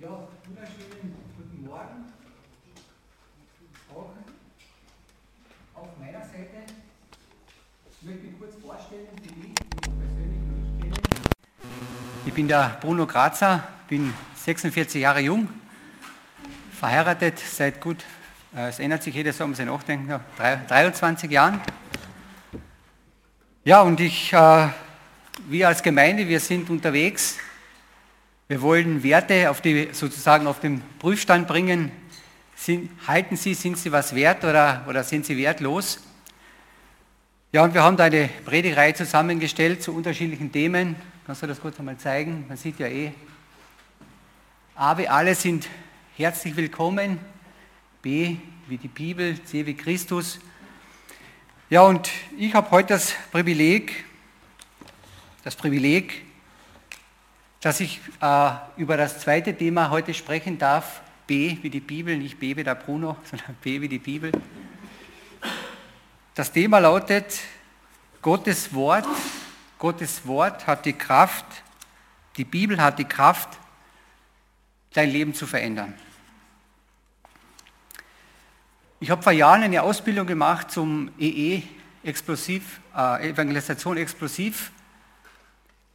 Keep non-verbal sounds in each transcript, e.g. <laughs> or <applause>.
Ja, wunderschönen guten Morgen. Auch auf meiner Seite. Ich möchte mich kurz vorstellen, die, mich persönlich nicht kennen. Ich bin der Bruno Grazer, bin 46 Jahre jung, verheiratet seit gut, äh, es ändert sich jedes Jahr, muss ich nachdenken, 23 Jahren. Ja, und ich, äh, wir als Gemeinde, wir sind unterwegs wir wollen Werte auf die, sozusagen auf den Prüfstand bringen. Sind, halten Sie, sind Sie was wert oder, oder sind Sie wertlos? Ja, und wir haben da eine Predigerei zusammengestellt zu unterschiedlichen Themen. Kannst du das kurz einmal zeigen? Man sieht ja eh. A wie alle sind herzlich willkommen. B wie die Bibel, C wie Christus. Ja, und ich habe heute das Privileg, das Privileg, dass ich äh, über das zweite Thema heute sprechen darf. B wie die Bibel, nicht B wie der Bruno, <laughs> sondern B wie die Bibel. Das Thema lautet, Gottes Wort, Gottes Wort hat die Kraft, die Bibel hat die Kraft, dein Leben zu verändern. Ich habe vor Jahren eine Ausbildung gemacht zum EE Explosiv, äh, Evangelisation Explosiv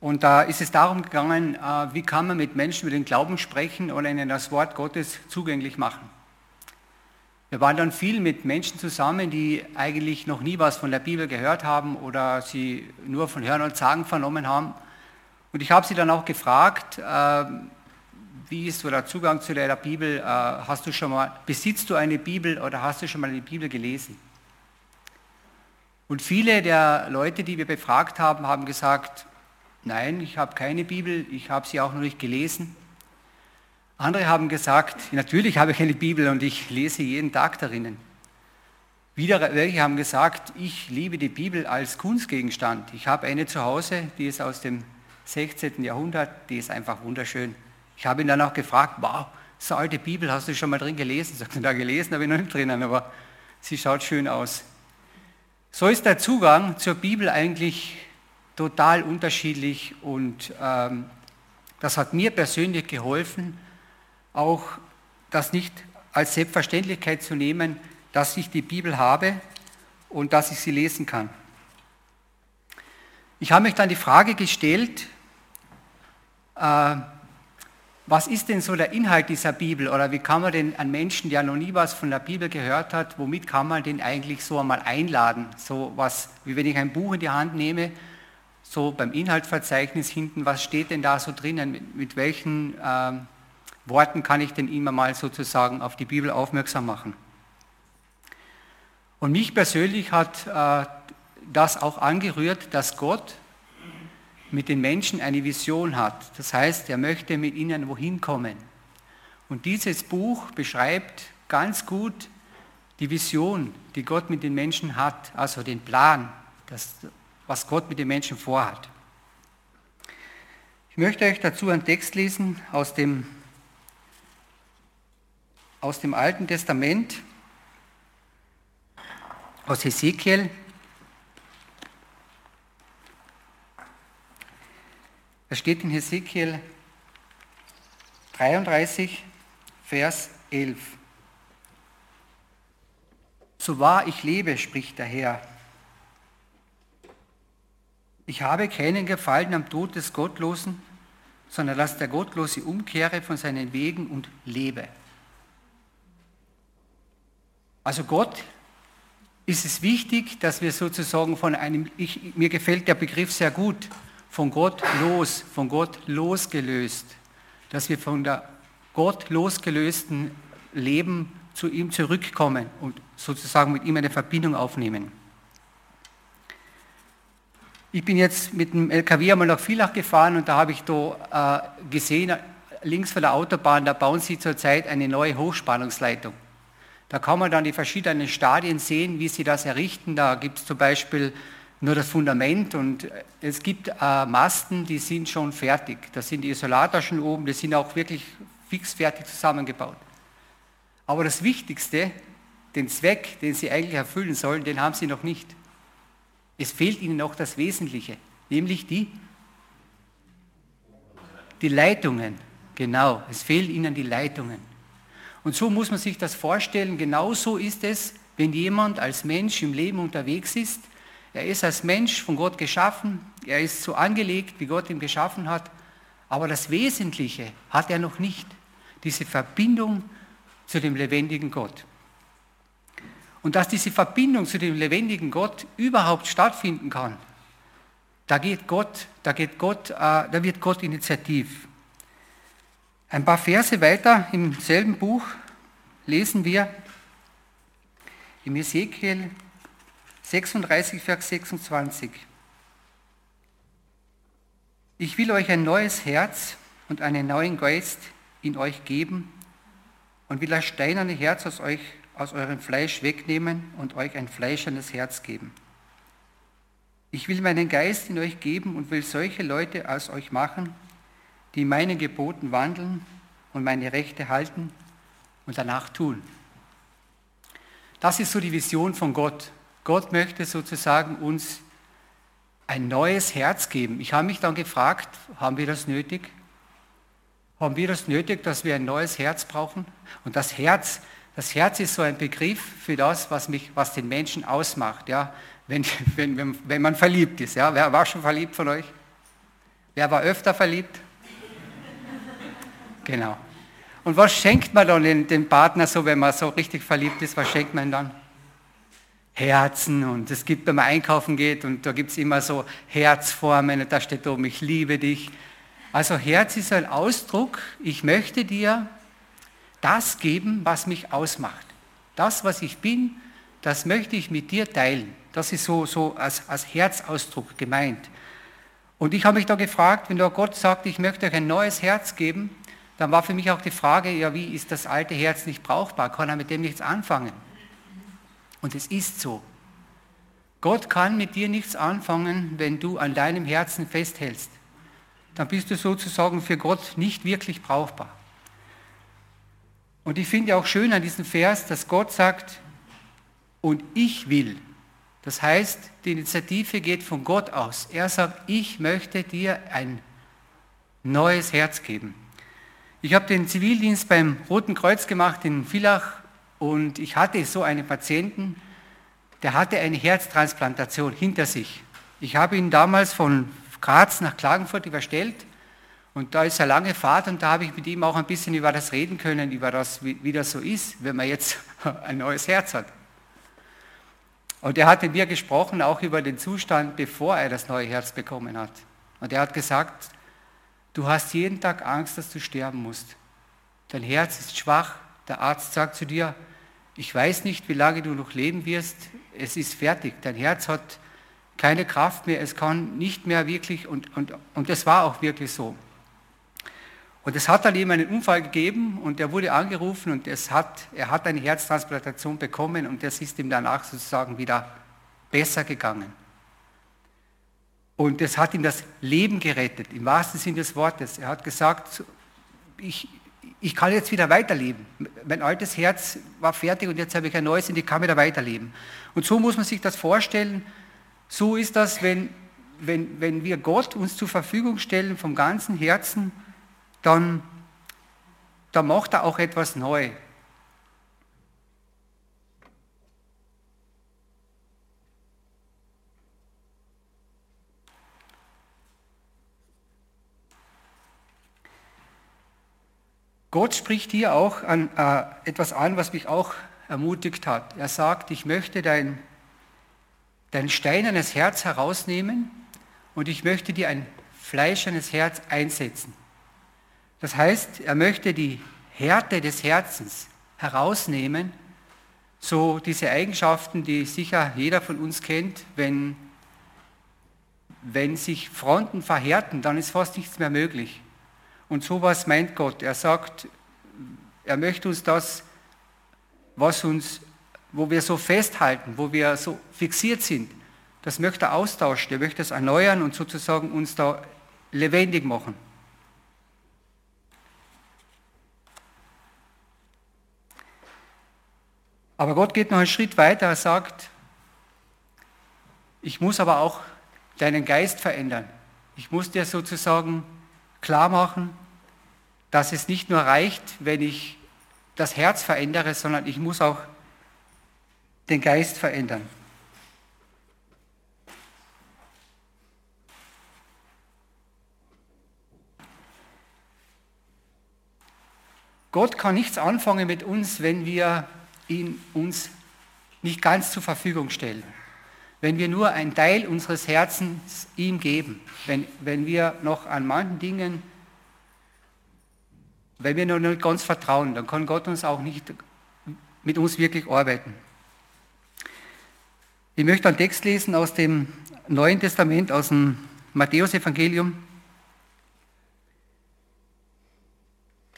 und da ist es darum gegangen, äh, wie kann man mit Menschen über den Glauben sprechen oder ihnen das Wort Gottes zugänglich machen. Wir waren dann viel mit Menschen zusammen, die eigentlich noch nie was von der Bibel gehört haben oder sie nur von Hören und Sagen vernommen haben. Und ich habe sie dann auch gefragt, äh, wie ist so der Zugang zu der Bibel? Äh, hast du schon mal, besitzt du eine Bibel oder hast du schon mal eine Bibel gelesen? Und viele der Leute, die wir befragt haben, haben gesagt, Nein, ich habe keine Bibel, ich habe sie auch noch nicht gelesen. Andere haben gesagt, natürlich habe ich eine Bibel und ich lese jeden Tag darinnen. Wieder welche haben gesagt, ich liebe die Bibel als Kunstgegenstand. Ich habe eine zu Hause, die ist aus dem 16. Jahrhundert, die ist einfach wunderschön. Ich habe ihn dann auch gefragt, wow, so alte Bibel, hast du schon mal drin gelesen? Sagt er, da gelesen habe ich noch nicht drinnen, aber sie schaut schön aus. So ist der Zugang zur Bibel eigentlich total unterschiedlich und ähm, das hat mir persönlich geholfen, auch das nicht als Selbstverständlichkeit zu nehmen, dass ich die Bibel habe und dass ich sie lesen kann. Ich habe mich dann die Frage gestellt, äh, was ist denn so der Inhalt dieser Bibel oder wie kann man denn einen Menschen, der noch nie was von der Bibel gehört hat, womit kann man den eigentlich so einmal einladen? So was, wie wenn ich ein Buch in die Hand nehme so beim Inhaltsverzeichnis hinten, was steht denn da so drinnen, mit, mit welchen äh, Worten kann ich denn immer mal sozusagen auf die Bibel aufmerksam machen. Und mich persönlich hat äh, das auch angerührt, dass Gott mit den Menschen eine Vision hat. Das heißt, er möchte mit ihnen wohin kommen. Und dieses Buch beschreibt ganz gut die Vision, die Gott mit den Menschen hat, also den Plan, das, was Gott mit den Menschen vorhat. Ich möchte euch dazu einen Text lesen aus dem, aus dem Alten Testament, aus Hesekiel. Da steht in Hesekiel 33, Vers 11. So wahr ich lebe, spricht der Herr, ich habe keinen Gefallen am Tod des Gottlosen, sondern dass der Gottlose umkehre von seinen Wegen und lebe. Also Gott ist es wichtig, dass wir sozusagen von einem, ich, mir gefällt der Begriff sehr gut, von Gott los, von Gott losgelöst, dass wir von der Gott losgelösten Leben zu ihm zurückkommen und sozusagen mit ihm eine Verbindung aufnehmen. Ich bin jetzt mit dem LKW einmal nach Villach gefahren und da habe ich da äh, gesehen, links von der Autobahn, da bauen sie zurzeit eine neue Hochspannungsleitung. Da kann man dann die verschiedenen Stadien sehen, wie sie das errichten. Da gibt es zum Beispiel nur das Fundament und es gibt äh, Masten, die sind schon fertig. Da sind die Isolator schon oben, die sind auch wirklich fix fertig zusammengebaut. Aber das Wichtigste, den Zweck, den sie eigentlich erfüllen sollen, den haben sie noch nicht. Es fehlt ihnen noch das Wesentliche, nämlich die, die Leitungen. Genau, es fehlen ihnen die Leitungen. Und so muss man sich das vorstellen. Genauso ist es, wenn jemand als Mensch im Leben unterwegs ist. Er ist als Mensch von Gott geschaffen. Er ist so angelegt, wie Gott ihn geschaffen hat. Aber das Wesentliche hat er noch nicht. Diese Verbindung zu dem lebendigen Gott. Und dass diese Verbindung zu dem lebendigen Gott überhaupt stattfinden kann, da geht Gott, da geht Gott, äh, da wird Gott initiativ. Ein paar Verse weiter im selben Buch lesen wir im Ezekiel 36, Vers 26. Ich will euch ein neues Herz und einen neuen Geist in euch geben und will das steinerne Herz aus euch, aus eurem Fleisch wegnehmen und euch ein fleischernes Herz geben. Ich will meinen Geist in euch geben und will solche Leute aus euch machen, die meinen Geboten wandeln und meine Rechte halten und danach tun. Das ist so die Vision von Gott. Gott möchte sozusagen uns ein neues Herz geben. Ich habe mich dann gefragt, haben wir das nötig? Haben wir das nötig, dass wir ein neues Herz brauchen? Und das Herz, das Herz ist so ein Begriff für das, was, mich, was den Menschen ausmacht, ja? wenn, <laughs> wenn, wenn, wenn man verliebt ist. Ja? Wer war schon verliebt von euch? Wer war öfter verliebt? <laughs> Genau. Und was schenkt man dann dem Partner so, wenn man so richtig verliebt ist? Was schenkt man dann? Herzen und es gibt, wenn man einkaufen geht und da gibt es immer so Herzformen und da steht oben, ich liebe dich. Also Herz ist ein Ausdruck, ich möchte dir das geben, was mich ausmacht. Das, was ich bin, das möchte ich mit dir teilen. Das ist so, so als, als Herzausdruck gemeint. Und ich habe mich da gefragt, wenn da Gott sagt, ich möchte euch ein neues Herz geben, dann war für mich auch die Frage, ja, wie ist das alte Herz nicht brauchbar? Kann er mit dem nichts anfangen? Und es ist so. Gott kann mit dir nichts anfangen, wenn du an deinem Herzen festhältst. Dann bist du sozusagen für Gott nicht wirklich brauchbar. Und ich finde auch schön an diesem Vers, dass Gott sagt, und ich will. Das heißt, die Initiative geht von Gott aus. Er sagt, ich möchte dir ein neues Herz geben. Ich habe den Zivildienst beim Roten Kreuz gemacht in Villach und ich hatte so einen Patienten, der hatte eine Herztransplantation hinter sich. Ich habe ihn damals von Graz nach Klagenfurt überstellt und da ist eine lange Fahrt und da habe ich mit ihm auch ein bisschen über das reden können, über das, wie, wie das so ist, wenn man jetzt <laughs> ein neues Herz hat. Und er hat mit mir gesprochen, auch über den Zustand, bevor er das neue Herz bekommen hat. Und er hat gesagt, Du hast jeden Tag Angst, dass du sterben musst. Dein Herz ist schwach. Der Arzt sagt zu dir, ich weiß nicht, wie lange du noch leben wirst. Es ist fertig. Dein Herz hat keine Kraft mehr. Es kann nicht mehr wirklich, und, und, und das war auch wirklich so. Und es hat dann eben einen Unfall gegeben und er wurde angerufen und es hat, er hat eine Herztransplantation bekommen und es ist ihm danach sozusagen wieder besser gegangen. Und das hat ihm das Leben gerettet, im wahrsten Sinne des Wortes. Er hat gesagt, ich, ich kann jetzt wieder weiterleben. Mein altes Herz war fertig und jetzt habe ich ein neues und ich kann wieder weiterleben. Und so muss man sich das vorstellen. So ist das, wenn, wenn, wenn wir Gott uns zur Verfügung stellen vom ganzen Herzen, dann, dann macht er auch etwas neu. Gott spricht hier auch an, äh, etwas an, was mich auch ermutigt hat. Er sagt, ich möchte dein, dein steinernes Herz herausnehmen und ich möchte dir ein fleischernes Herz einsetzen. Das heißt, er möchte die Härte des Herzens herausnehmen, so diese Eigenschaften, die sicher jeder von uns kennt, wenn, wenn sich Fronten verhärten, dann ist fast nichts mehr möglich. Und sowas meint Gott. Er sagt, er möchte uns das, was uns, wo wir so festhalten, wo wir so fixiert sind, das möchte er austauschen. Er möchte es erneuern und sozusagen uns da lebendig machen. Aber Gott geht noch einen Schritt weiter. Er sagt, ich muss aber auch deinen Geist verändern. Ich muss dir sozusagen klar machen, dass es nicht nur reicht, wenn ich das Herz verändere, sondern ich muss auch den Geist verändern. Gott kann nichts anfangen mit uns, wenn wir ihn uns nicht ganz zur Verfügung stellen. Wenn wir nur einen Teil unseres Herzens ihm geben. Wenn, wenn wir noch an manchen Dingen, wenn wir noch nicht ganz vertrauen, dann kann Gott uns auch nicht mit uns wirklich arbeiten. Ich möchte einen Text lesen aus dem Neuen Testament, aus dem Matthäusevangelium.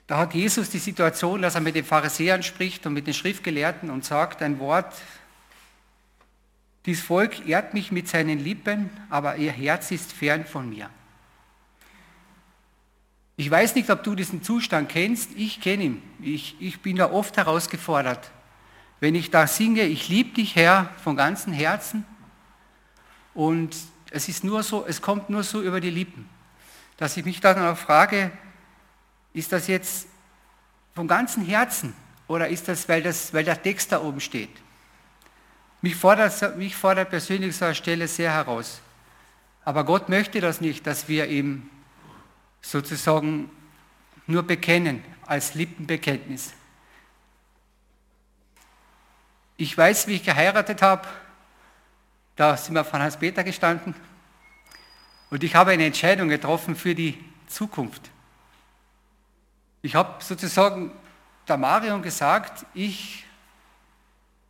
Da hat Jesus die Situation, dass er mit den Pharisäern spricht und mit den Schriftgelehrten und sagt ein Wort, dies Volk ehrt mich mit seinen Lippen, aber ihr Herz ist fern von mir. Ich weiß nicht, ob du diesen Zustand kennst, ich kenne ihn. Ich, ich bin da oft herausgefordert. Wenn ich da singe, ich liebe dich Herr von ganzem Herzen und es ist nur so, es kommt nur so über die Lippen, dass ich mich dann auch frage, ist das jetzt vom ganzen Herzen oder ist das, weil, das, weil der Text da oben steht? Mich fordert, mich fordert persönlich so eine Stelle sehr heraus. Aber Gott möchte das nicht, dass wir ihm sozusagen nur bekennen als Lippenbekenntnis. Ich weiß, wie ich geheiratet habe. Da sind wir von Hans-Peter gestanden. Und ich habe eine Entscheidung getroffen für die Zukunft. Ich habe sozusagen der Marion gesagt, ich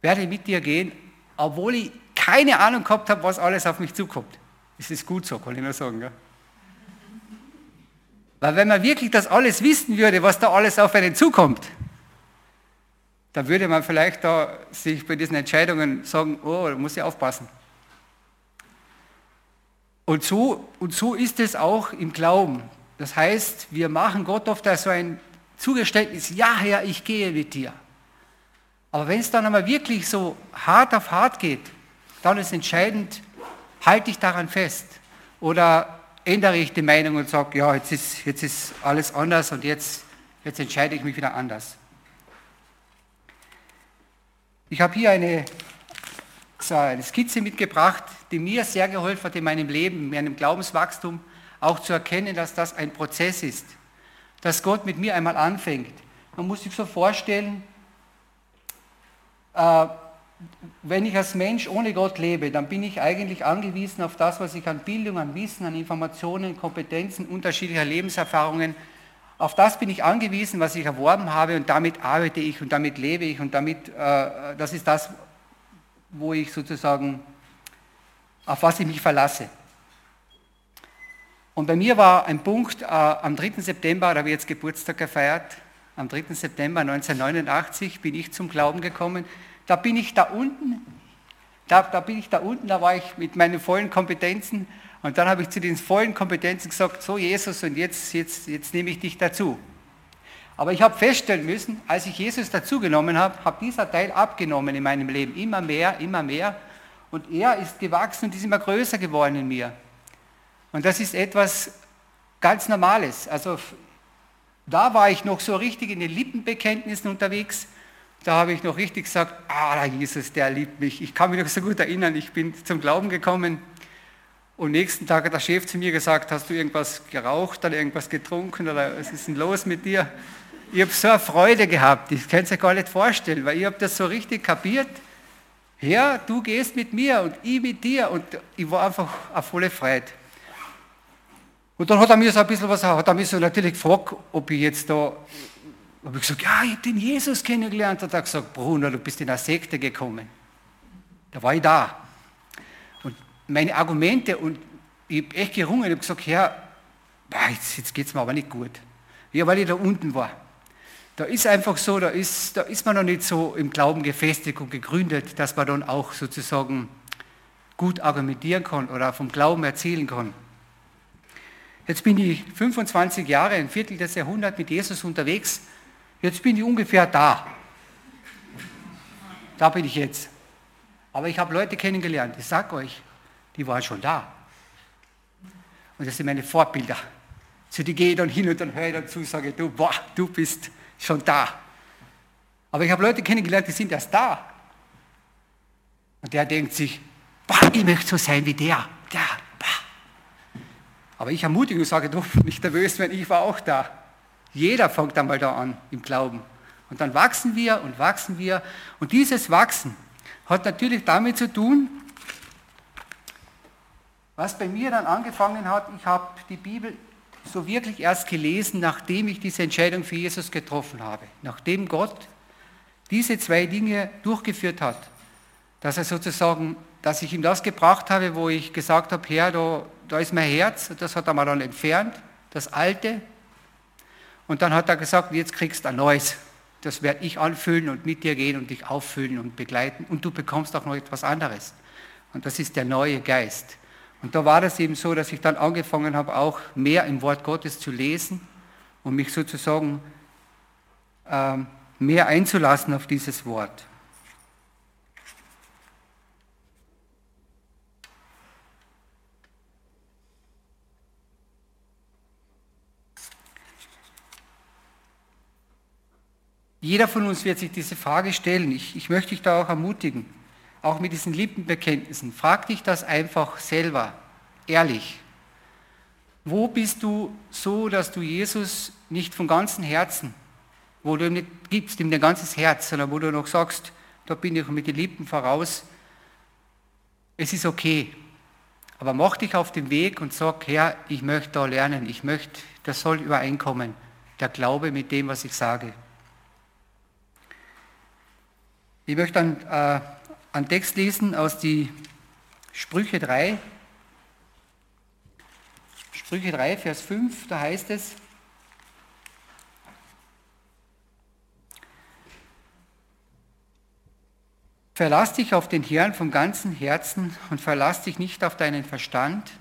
werde mit dir gehen, obwohl ich keine Ahnung gehabt habe, was alles auf mich zukommt. Es ist gut so, kann ich nur sagen. Gell? Weil wenn man wirklich das alles wissen würde, was da alles auf einen zukommt, dann würde man vielleicht da sich bei diesen Entscheidungen sagen, oh, da muss ich aufpassen. Und so, und so ist es auch im Glauben. Das heißt, wir machen Gott oft so ein Zugeständnis, ja Herr, ich gehe mit dir. Aber wenn es dann einmal wirklich so hart auf hart geht, dann ist entscheidend, halte ich daran fest. Oder ändere ich die Meinung und sage, ja, jetzt ist, jetzt ist alles anders und jetzt, jetzt entscheide ich mich wieder anders. Ich habe hier eine, so eine Skizze mitgebracht, die mir sehr geholfen hat in meinem Leben, in meinem Glaubenswachstum, auch zu erkennen, dass das ein Prozess ist, dass Gott mit mir einmal anfängt. Man muss sich so vorstellen, äh, wenn ich als Mensch ohne Gott lebe, dann bin ich eigentlich angewiesen auf das, was ich an Bildung, an Wissen, an Informationen, Kompetenzen, unterschiedlicher Lebenserfahrungen, auf das bin ich angewiesen, was ich erworben habe und damit arbeite ich und damit lebe ich und damit, äh, das ist das, wo ich sozusagen, auf was ich mich verlasse. Und bei mir war ein Punkt äh, am 3. September, da habe ich jetzt Geburtstag gefeiert, am 3. September 1989 bin ich zum Glauben gekommen. Da bin ich da unten, da, da bin ich da unten, da war ich mit meinen vollen Kompetenzen und dann habe ich zu den vollen Kompetenzen gesagt, so Jesus und jetzt, jetzt, jetzt nehme ich dich dazu. Aber ich habe feststellen müssen, als ich Jesus dazugenommen habe, habe dieser Teil abgenommen in meinem Leben, immer mehr, immer mehr. Und er ist gewachsen und ist immer größer geworden in mir. Und das ist etwas ganz Normales. Also da war ich noch so richtig in den Lippenbekenntnissen unterwegs. Da habe ich noch richtig gesagt, ah, Jesus, der liebt mich. Ich kann mich noch so gut erinnern, ich bin zum Glauben gekommen. Und nächsten Tag hat der Chef zu mir gesagt, hast du irgendwas geraucht oder irgendwas getrunken oder was ist denn los mit dir? Ich habe so eine Freude gehabt, ich kann es mir gar nicht vorstellen, weil ich habe das so richtig kapiert. Herr, du gehst mit mir und ich mit dir und ich war einfach auf volle Freude. Und dann hat er mir so ein bisschen was, hat er mich so natürlich gefragt, ob ich jetzt da, habe ich gesagt, ja, ich habe den Jesus kennengelernt. Hat er gesagt, Bruno, du bist in eine Sekte gekommen. Da war ich da. Und meine Argumente, und ich habe echt gerungen, ich habe gesagt, Herr, jetzt, jetzt geht es mir aber nicht gut. Ja, weil ich da unten war. Da ist einfach so, da ist, da ist man noch nicht so im Glauben gefestigt und gegründet, dass man dann auch sozusagen gut argumentieren kann oder vom Glauben erzählen kann. Jetzt bin ich 25 Jahre, ein Viertel des Jahrhunderts mit Jesus unterwegs. Jetzt bin ich ungefähr da. Da bin ich jetzt. Aber ich habe Leute kennengelernt, ich sage euch, die waren schon da. Und das sind meine Vorbilder. So die gehe dann hin und dann höre ich dazu, sage du, boah, du bist schon da. Aber ich habe Leute kennengelernt, die sind erst da. Und der denkt sich, boah, ich möchte so sein wie der. Aber ich ermutige und sage, du, <laughs> nicht nervös wenn ich war auch da. Jeder fängt einmal da an im Glauben. Und dann wachsen wir und wachsen wir. Und dieses Wachsen hat natürlich damit zu tun, was bei mir dann angefangen hat, ich habe die Bibel so wirklich erst gelesen, nachdem ich diese Entscheidung für Jesus getroffen habe. Nachdem Gott diese zwei Dinge durchgeführt hat. Dass er sozusagen, dass ich ihm das gebracht habe, wo ich gesagt habe, Herr, da, da ist mein Herz, das hat er mal dann entfernt, das Alte. Und dann hat er gesagt, jetzt kriegst du ein neues. Das werde ich anfüllen und mit dir gehen und dich auffüllen und begleiten. Und du bekommst auch noch etwas anderes. Und das ist der neue Geist. Und da war das eben so, dass ich dann angefangen habe, auch mehr im Wort Gottes zu lesen und mich sozusagen ähm, mehr einzulassen auf dieses Wort. Jeder von uns wird sich diese Frage stellen. Ich, ich möchte dich da auch ermutigen auch mit diesen Lippenbekenntnissen, frag dich das einfach selber, ehrlich. Wo bist du so, dass du Jesus nicht von ganzem Herzen, wo du ihm nicht gibst, ihm dein ganzes Herz, sondern wo du noch sagst, da bin ich mit den Lippen voraus, es ist okay. Aber mach dich auf den Weg und sag, Herr, ich möchte da lernen, ich möchte, das soll übereinkommen, der Glaube mit dem, was ich sage. Ich möchte dann äh, einen Text lesen aus die Sprüche 3. Sprüche 3, Vers 5, da heißt es, Verlass dich auf den Herrn vom ganzen Herzen und verlass dich nicht auf deinen Verstand,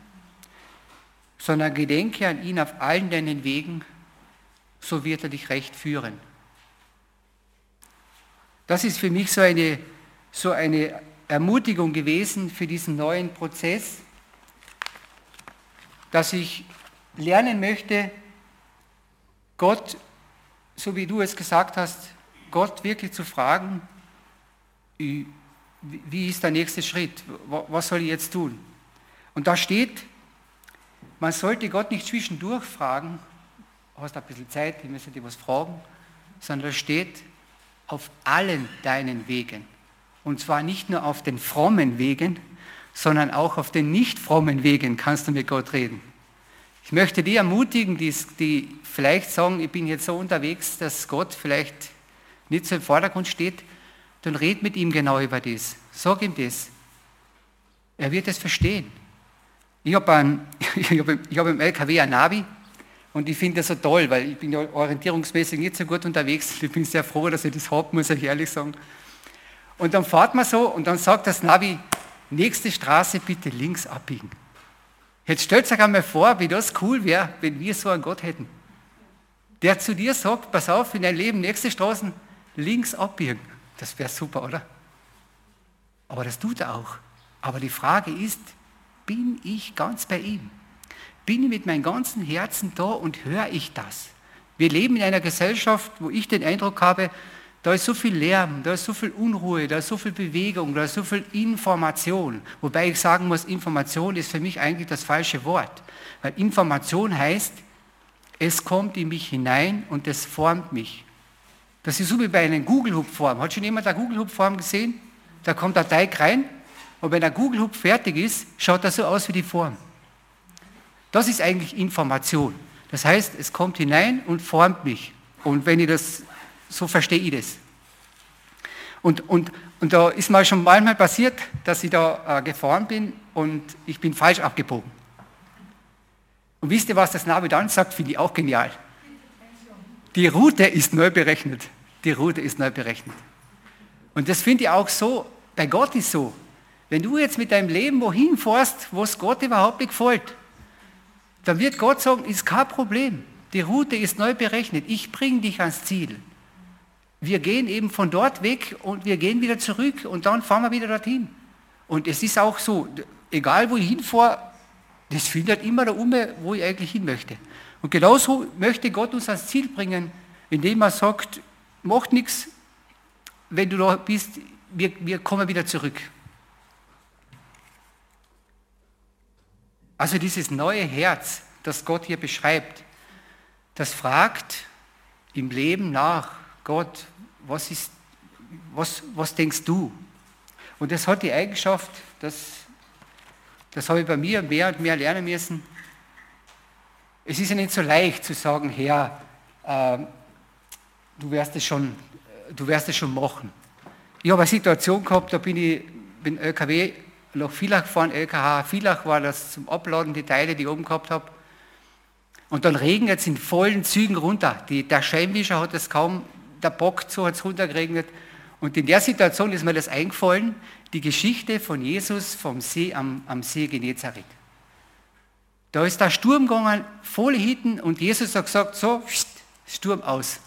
sondern gedenke an ihn auf allen deinen Wegen, so wird er dich recht führen. Das ist für mich so eine so eine Ermutigung gewesen für diesen neuen Prozess, dass ich lernen möchte, Gott, so wie du es gesagt hast, Gott wirklich zu fragen, wie ist der nächste Schritt? Was soll ich jetzt tun? Und da steht, man sollte Gott nicht zwischendurch fragen, hast ein bisschen Zeit, ich möchte dir was fragen, sondern da steht, auf allen deinen Wegen. Und zwar nicht nur auf den frommen Wegen, sondern auch auf den nicht frommen Wegen kannst du mit Gott reden. Ich möchte die ermutigen, die, die vielleicht sagen, ich bin jetzt so unterwegs, dass Gott vielleicht nicht so im Vordergrund steht, dann red mit ihm genau über das. Sag ihm das. Er wird es verstehen. Ich habe hab, <laughs> ich hab im LKW ein Navi und ich finde das so toll, weil ich bin ja orientierungsmäßig nicht so gut unterwegs. Ich bin sehr froh, dass ich das habe, muss ich ehrlich sagen. Und dann fahrt man so und dann sagt das Navi, nächste Straße bitte links abbiegen. Jetzt stellt euch einmal vor, wie das cool wäre, wenn wir so einen Gott hätten. Der zu dir sagt, pass auf, in dein Leben, nächste Straßen links abbiegen. Das wäre super, oder? Aber das tut er auch. Aber die Frage ist, bin ich ganz bei ihm? Bin ich mit meinem ganzen Herzen da und höre ich das? Wir leben in einer Gesellschaft, wo ich den Eindruck habe, da ist so viel Lärm, da ist so viel Unruhe, da ist so viel Bewegung, da ist so viel Information. Wobei ich sagen muss, Information ist für mich eigentlich das falsche Wort. Weil Information heißt, es kommt in mich hinein und es formt mich. Das ist so wie bei einer Google-Hub-Form. Hat schon jemand eine Google-Hub-Form gesehen? Da kommt der Teig rein und wenn der Google-Hub fertig ist, schaut das so aus wie die Form. Das ist eigentlich Information. Das heißt, es kommt hinein und formt mich. Und wenn ich das so verstehe ich das. Und, und, und da ist mal schon manchmal passiert, dass ich da äh, gefahren bin und ich bin falsch abgebogen. Und wisst ihr, was das Navi dann sagt? Finde ich auch genial. Die Route ist neu berechnet. Die Route ist neu berechnet. Und das finde ich auch so, bei Gott ist so. Wenn du jetzt mit deinem Leben wohin fährst, wo es Gott überhaupt nicht gefällt, dann wird Gott sagen, ist kein Problem. Die Route ist neu berechnet. Ich bringe dich ans Ziel wir gehen eben von dort weg und wir gehen wieder zurück und dann fahren wir wieder dorthin. Und es ist auch so, egal wo ich hinfahre, das findet immer da um, wo ich eigentlich hin möchte. Und genauso möchte Gott uns ans Ziel bringen, indem er sagt, mach nichts, wenn du da bist, wir, wir kommen wieder zurück. Also dieses neue Herz, das Gott hier beschreibt, das fragt im Leben nach, Gott, was, ist, was, was denkst du? Und das hat die Eigenschaft, das, das habe ich bei mir mehr und mehr lernen müssen. Es ist ja nicht so leicht zu sagen, Herr, äh, du wirst es schon, du wirst es schon machen. Ich habe eine Situation gehabt, da bin ich bin LKW nach Villach gefahren, LKH Villach war das zum Abladen, die Teile, die ich oben gehabt habe. Und dann regnet es in vollen Zügen runter. Die, der Scheinwischer hat es kaum, der Bock so hat es runtergeregnet. Und in der Situation ist mir das eingefallen, die Geschichte von Jesus vom See am, am See Genezareth. Da ist der Sturm gegangen, voll hinten und Jesus hat gesagt, so, Sturm aus.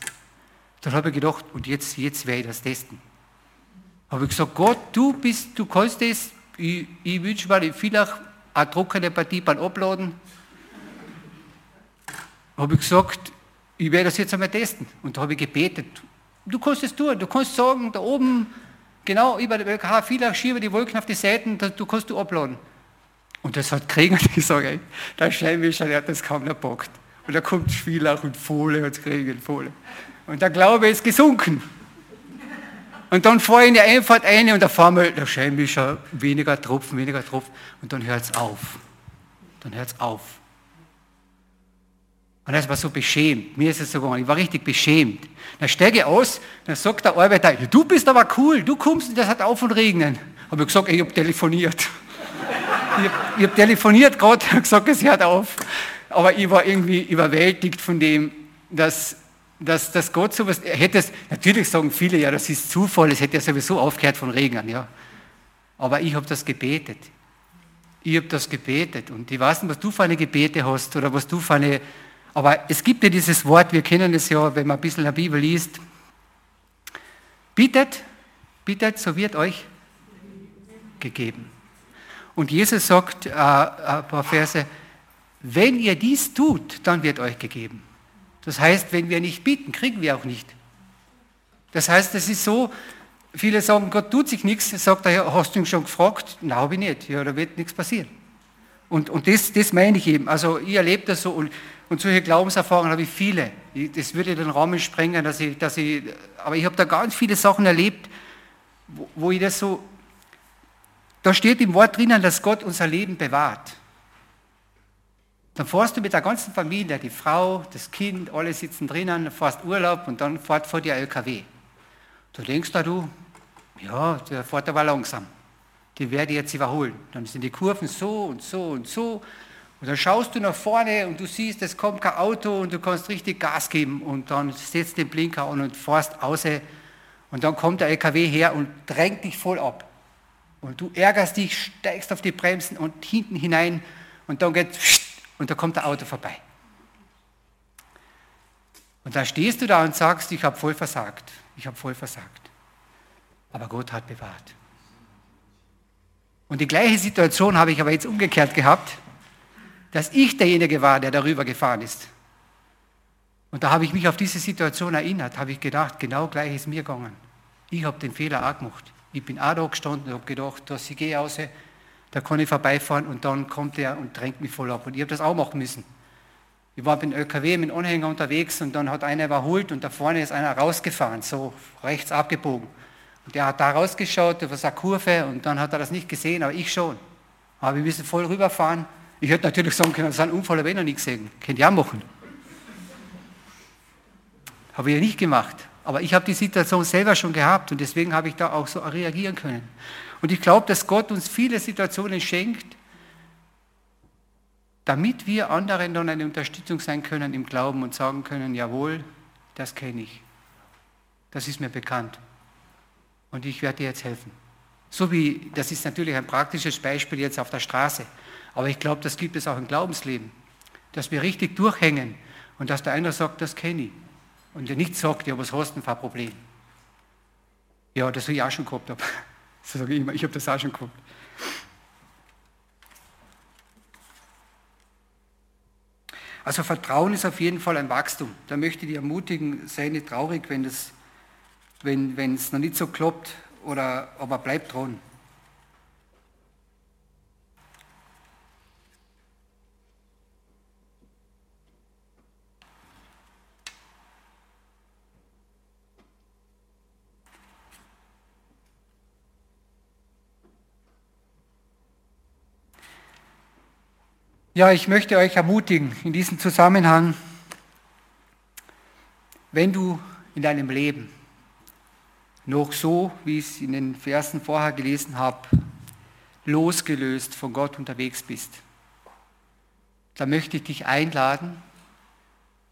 Dann habe ich gedacht, und jetzt, jetzt werde ich das testen. Habe ich gesagt, Gott, du bist, du kannst das, ich, ich wünsche mir vielleicht eine trockene Partie beim Abladen. Habe ich gesagt, ich werde das jetzt einmal testen. Und da habe ich gebetet. Du kannst es tun, du kannst sagen, da oben, genau über der LKH, Villach, schiebe die Wolken auf die Seiten, du kannst du abladen. Und das hat gekriegt und <laughs> ich sage, der Scheinwischer, der hat das kaum erbockt. Und da kommt Villach und Fohle hat es gekriegt, Fohle. Und der Glaube ist gesunken. Und dann fahre ich in die Einfahrt ein und da fahren wir, der Scheinwischer, weniger Tropfen, weniger Tropfen. Und dann hört es auf. Dann hört es auf. Und das war so beschämt. Mir ist es so gegangen. Ich war richtig beschämt. Dann steige ich aus, dann sagt der Arbeiter, du bist aber cool, du kommst und das hat auf und regnen. Habe ich gesagt, ich habe telefoniert. ich habe hab telefoniert <laughs> gerade <laughs> gesagt, es hört auf. Aber ich war irgendwie überwältigt von dem, dass dass, dass Gott sowas, er hätte es, natürlich sagen viele, ja, das ist Zufall, es hätte ja sowieso aufgehört von Regen, ja. Aber ich habe das gebetet. Ich habe das gebetet und ich weiß nicht, was du für eine Gebete hast oder was du für eine, aber es gibt ja dieses Wort, wir kennen es ja, wenn man ein bisschen in der Bibel liest. Bittet, bittet, so wird euch gegeben. Und Jesus sagt äh, ein paar Verse, wenn ihr dies tut, dann wird euch gegeben. Das heißt, wenn wir nicht bitten, kriegen wir auch nicht. Das heißt, es ist so, viele sagen, Gott tut sich nichts, sagt er, hast du ihn schon gefragt? Nein, habe ich nicht. Ja, da wird nichts passieren. Und, und das, das meine ich eben. Also ich erlebe das so und, und solche Glaubenserfahrungen habe ich viele. Das würde den Rahmen sprengen, dass ich, dass ich, aber ich habe da ganz viele Sachen erlebt, wo, wo ich das so, da steht im Wort drinnen, dass Gott unser Leben bewahrt. Dann fährst du mit der ganzen Familie, die Frau, das Kind, alle sitzen drinnen, fährst Urlaub und dann fährt vor dir LKW. Du denkst da du, ja, der fährt aber langsam. Die werde ich jetzt überholen. Dann sind die Kurven so und so und so. Und dann schaust du nach vorne und du siehst, es kommt kein Auto und du kannst richtig Gas geben und dann setzt den Blinker an und fährst aus. Und dann kommt der LKW her und drängt dich voll ab. Und du ärgerst dich, steigst auf die Bremsen und hinten hinein und dann geht und da kommt der Auto vorbei. Und da stehst du da und sagst, ich habe voll versagt. Ich habe voll versagt. Aber Gott hat bewahrt. Und die gleiche Situation habe ich aber jetzt umgekehrt gehabt, dass ich derjenige war, der darüber gefahren ist. Und da habe ich mich auf diese Situation erinnert, habe ich gedacht, genau gleich ist mir gegangen. Ich habe den Fehler auch gemacht. Ich bin auch da gestanden und habe gedacht, dass ich gehe raus, da kann ich vorbeifahren und dann kommt er und drängt mich voll ab. Und ich habe das auch machen müssen. Ich war mit dem LKW mit dem Anhänger unterwegs und dann hat einer überholt und da vorne ist einer rausgefahren, so rechts abgebogen. Und der hat da rausgeschaut, da war eine Kurve und dann hat er das nicht gesehen, aber ich schon. Aber wir müssen voll rüberfahren. Ich hätte natürlich sagen können, das ist ein Unfall, habe ich noch nicht gesehen. Könnt ihr auch machen. Habe ich ja nicht gemacht. Aber ich habe die Situation selber schon gehabt und deswegen habe ich da auch so reagieren können. Und ich glaube, dass Gott uns viele Situationen schenkt, damit wir anderen dann eine Unterstützung sein können im Glauben und sagen können, jawohl, das kenne ich. Das ist mir bekannt. Und ich werde dir jetzt helfen. So wie, das ist natürlich ein praktisches Beispiel jetzt auf der Straße, aber ich glaube, das gibt es auch im Glaubensleben, dass wir richtig durchhängen und dass der eine sagt, das kenne ich. Und der nicht sagt, ja, was hast du denn für ein Problem? Ja, das habe ich auch schon gehabt. So sage ich immer, ich habe das auch schon gehabt. Also Vertrauen ist auf jeden Fall ein Wachstum. Da möchte ich dich ermutigen, sei nicht traurig, wenn es wenn, noch nicht so klappt, oder, aber bleib dran. Ja, ich möchte euch ermutigen in diesem Zusammenhang, wenn du in deinem Leben noch so, wie ich es in den Versen vorher gelesen habe, losgelöst von Gott unterwegs bist, dann möchte ich dich einladen,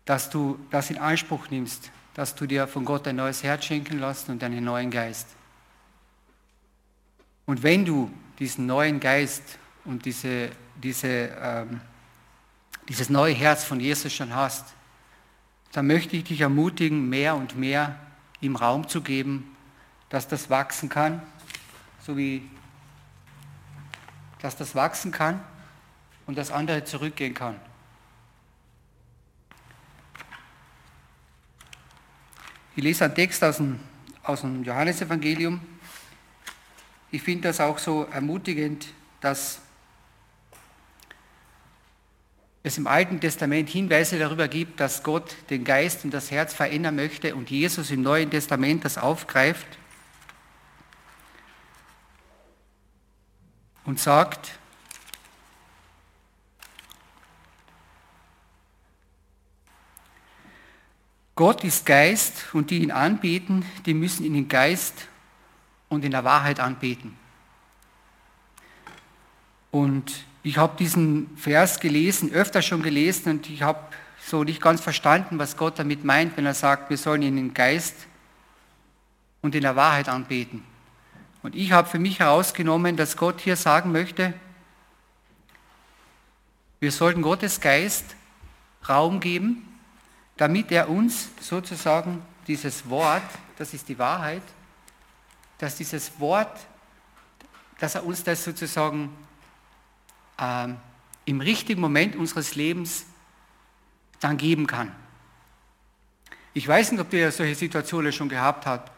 dass du das in Anspruch nimmst, dass du dir von Gott ein neues Herz schenken lässt und einen neuen Geist. Und wenn du diesen neuen Geist und diese diese, ähm, dieses neue Herz von Jesus schon hast, dann möchte ich dich ermutigen, mehr und mehr ihm Raum zu geben, dass das wachsen kann, so wie dass das wachsen kann und das andere zurückgehen kann. Ich lese einen Text aus dem, aus dem Johannesevangelium. Ich finde das auch so ermutigend, dass es im Alten Testament Hinweise darüber gibt, dass Gott den Geist und das Herz verändern möchte und Jesus im Neuen Testament das aufgreift und sagt, Gott ist Geist und die ihn anbeten, die müssen ihn in Geist und in der Wahrheit anbeten. Und ich habe diesen Vers gelesen, öfter schon gelesen und ich habe so nicht ganz verstanden, was Gott damit meint, wenn er sagt, wir sollen ihn im Geist und in der Wahrheit anbeten. Und ich habe für mich herausgenommen, dass Gott hier sagen möchte, wir sollten Gottes Geist Raum geben, damit er uns sozusagen dieses Wort, das ist die Wahrheit, dass dieses Wort, dass er uns das sozusagen ähm, im richtigen Moment unseres Lebens dann geben kann. Ich weiß nicht, ob ihr solche Situationen schon gehabt habt,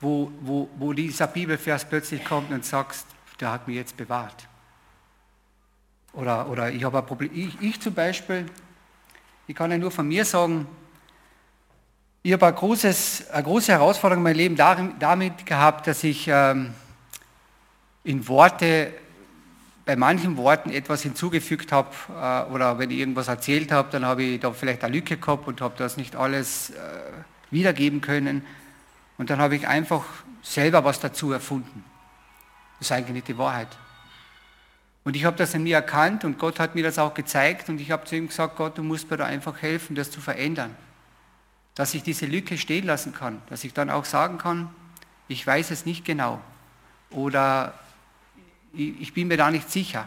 wo, wo, wo dieser Bibelvers plötzlich kommt und sagst, der hat mich jetzt bewahrt. Oder, oder ich habe ein Problem. Ich, ich zum Beispiel, ich kann ja nur von mir sagen, ich habe eine, großes, eine große Herausforderung in meinem Leben damit gehabt, dass ich ähm, in Worte bei manchen Worten etwas hinzugefügt habe äh, oder wenn ich irgendwas erzählt habe, dann habe ich da vielleicht eine Lücke gehabt und habe das nicht alles äh, wiedergeben können. Und dann habe ich einfach selber was dazu erfunden. Das ist eigentlich nicht die Wahrheit. Und ich habe das in mir erkannt und Gott hat mir das auch gezeigt und ich habe zu ihm gesagt, Gott, du musst mir da einfach helfen, das zu verändern. Dass ich diese Lücke stehen lassen kann, dass ich dann auch sagen kann, ich weiß es nicht genau. Oder ich bin mir da nicht sicher.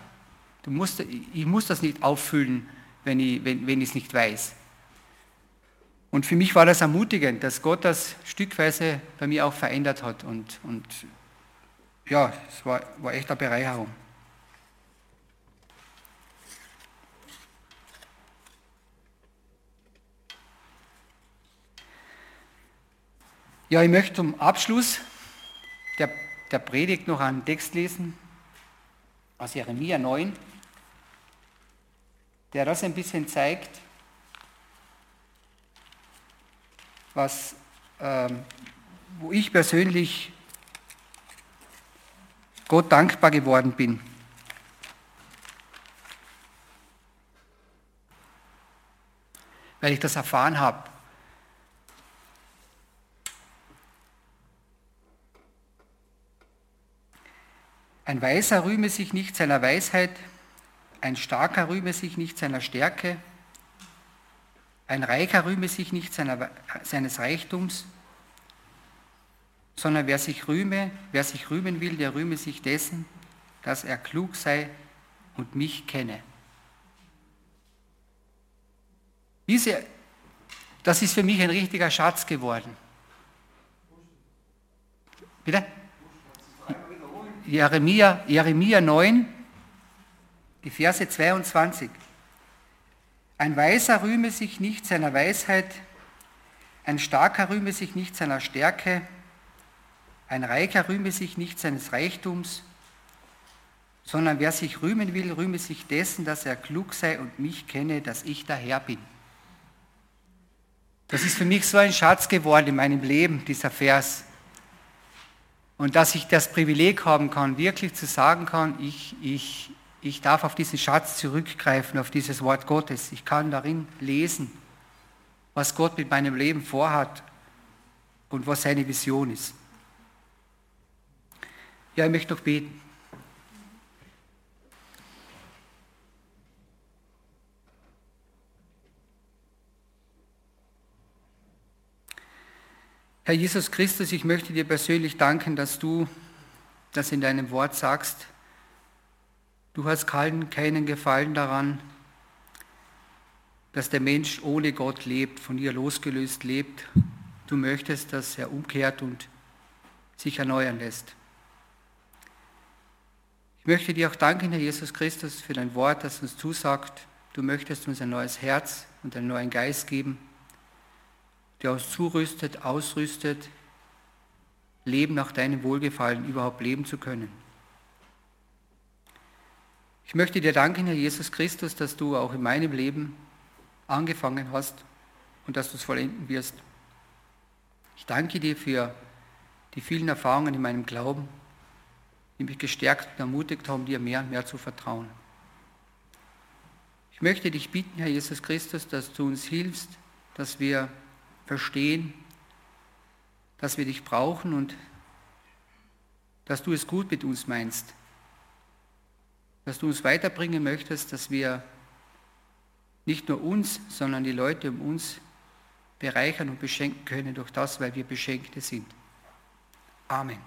Du musst, ich muss das nicht auffüllen, wenn ich, wenn, wenn es nicht weiß. Und für mich war das ermutigend, dass Gott das stückweise bei mir auch verändert hat. Und, und ja, es war, war echt eine Bereicherung. Ja, ich möchte zum Abschluss der, der Predigt noch einen Text lesen, aus Jeremia 9, der das ein bisschen zeigt, was, ähm, wo ich persönlich Gott dankbar geworden bin. Weil ich das erfahren habe. Ein Weiser rühme sich nicht seiner Weisheit, ein Starker rühme sich nicht seiner Stärke, ein Reicher rühme sich nicht seiner, seines Reichtums, sondern wer sich rühme, wer sich rühmen will, der rühme sich dessen, dass er klug sei und mich kenne. Diese, das ist für mich ein richtiger Schatz geworden. Bitte? Jeremia, Jeremia 9, die Verse 22. Ein Weiser rühme sich nicht seiner Weisheit, ein Starker rühme sich nicht seiner Stärke, ein Reicher rühme sich nicht seines Reichtums, sondern wer sich rühmen will, rühme sich dessen, dass er klug sei und mich kenne, dass ich der Herr bin. Das ist für mich so ein Schatz geworden in meinem Leben, dieser Vers. Und dass ich das Privileg haben kann, wirklich zu sagen kann, ich, ich, ich darf auf diesen Schatz zurückgreifen, auf dieses Wort Gottes. Ich kann darin lesen, was Gott mit meinem Leben vorhat und was seine Vision ist. Ja, ich möchte noch beten. Herr Jesus Christus, ich möchte dir persönlich danken, dass du das in deinem Wort sagst. Du hast keinen, Gefallen daran, dass der Mensch ohne Gott lebt, von ihr losgelöst lebt. Du möchtest, dass er umkehrt und sich erneuern lässt. Ich möchte dir auch danken, Herr Jesus Christus, für dein Wort, das uns zusagt, du möchtest uns ein neues Herz und einen neuen Geist geben, der uns zurüstet, ausrüstet, Leben nach deinem Wohlgefallen überhaupt leben zu können. Ich möchte dir danken, Herr Jesus Christus, dass du auch in meinem Leben angefangen hast und dass du es vollenden wirst. Ich danke dir für die vielen Erfahrungen in meinem Glauben, die mich gestärkt und ermutigt haben, dir mehr und mehr zu vertrauen. Ich möchte dich bitten, Herr Jesus Christus, dass du uns hilfst, dass wir verstehen, dass wir dich brauchen und dass du es gut mit uns meinst, dass du uns weiterbringen möchtest, dass wir nicht nur uns, sondern die Leute um uns bereichern und beschenken können durch das, weil wir Beschenkte sind. Amen.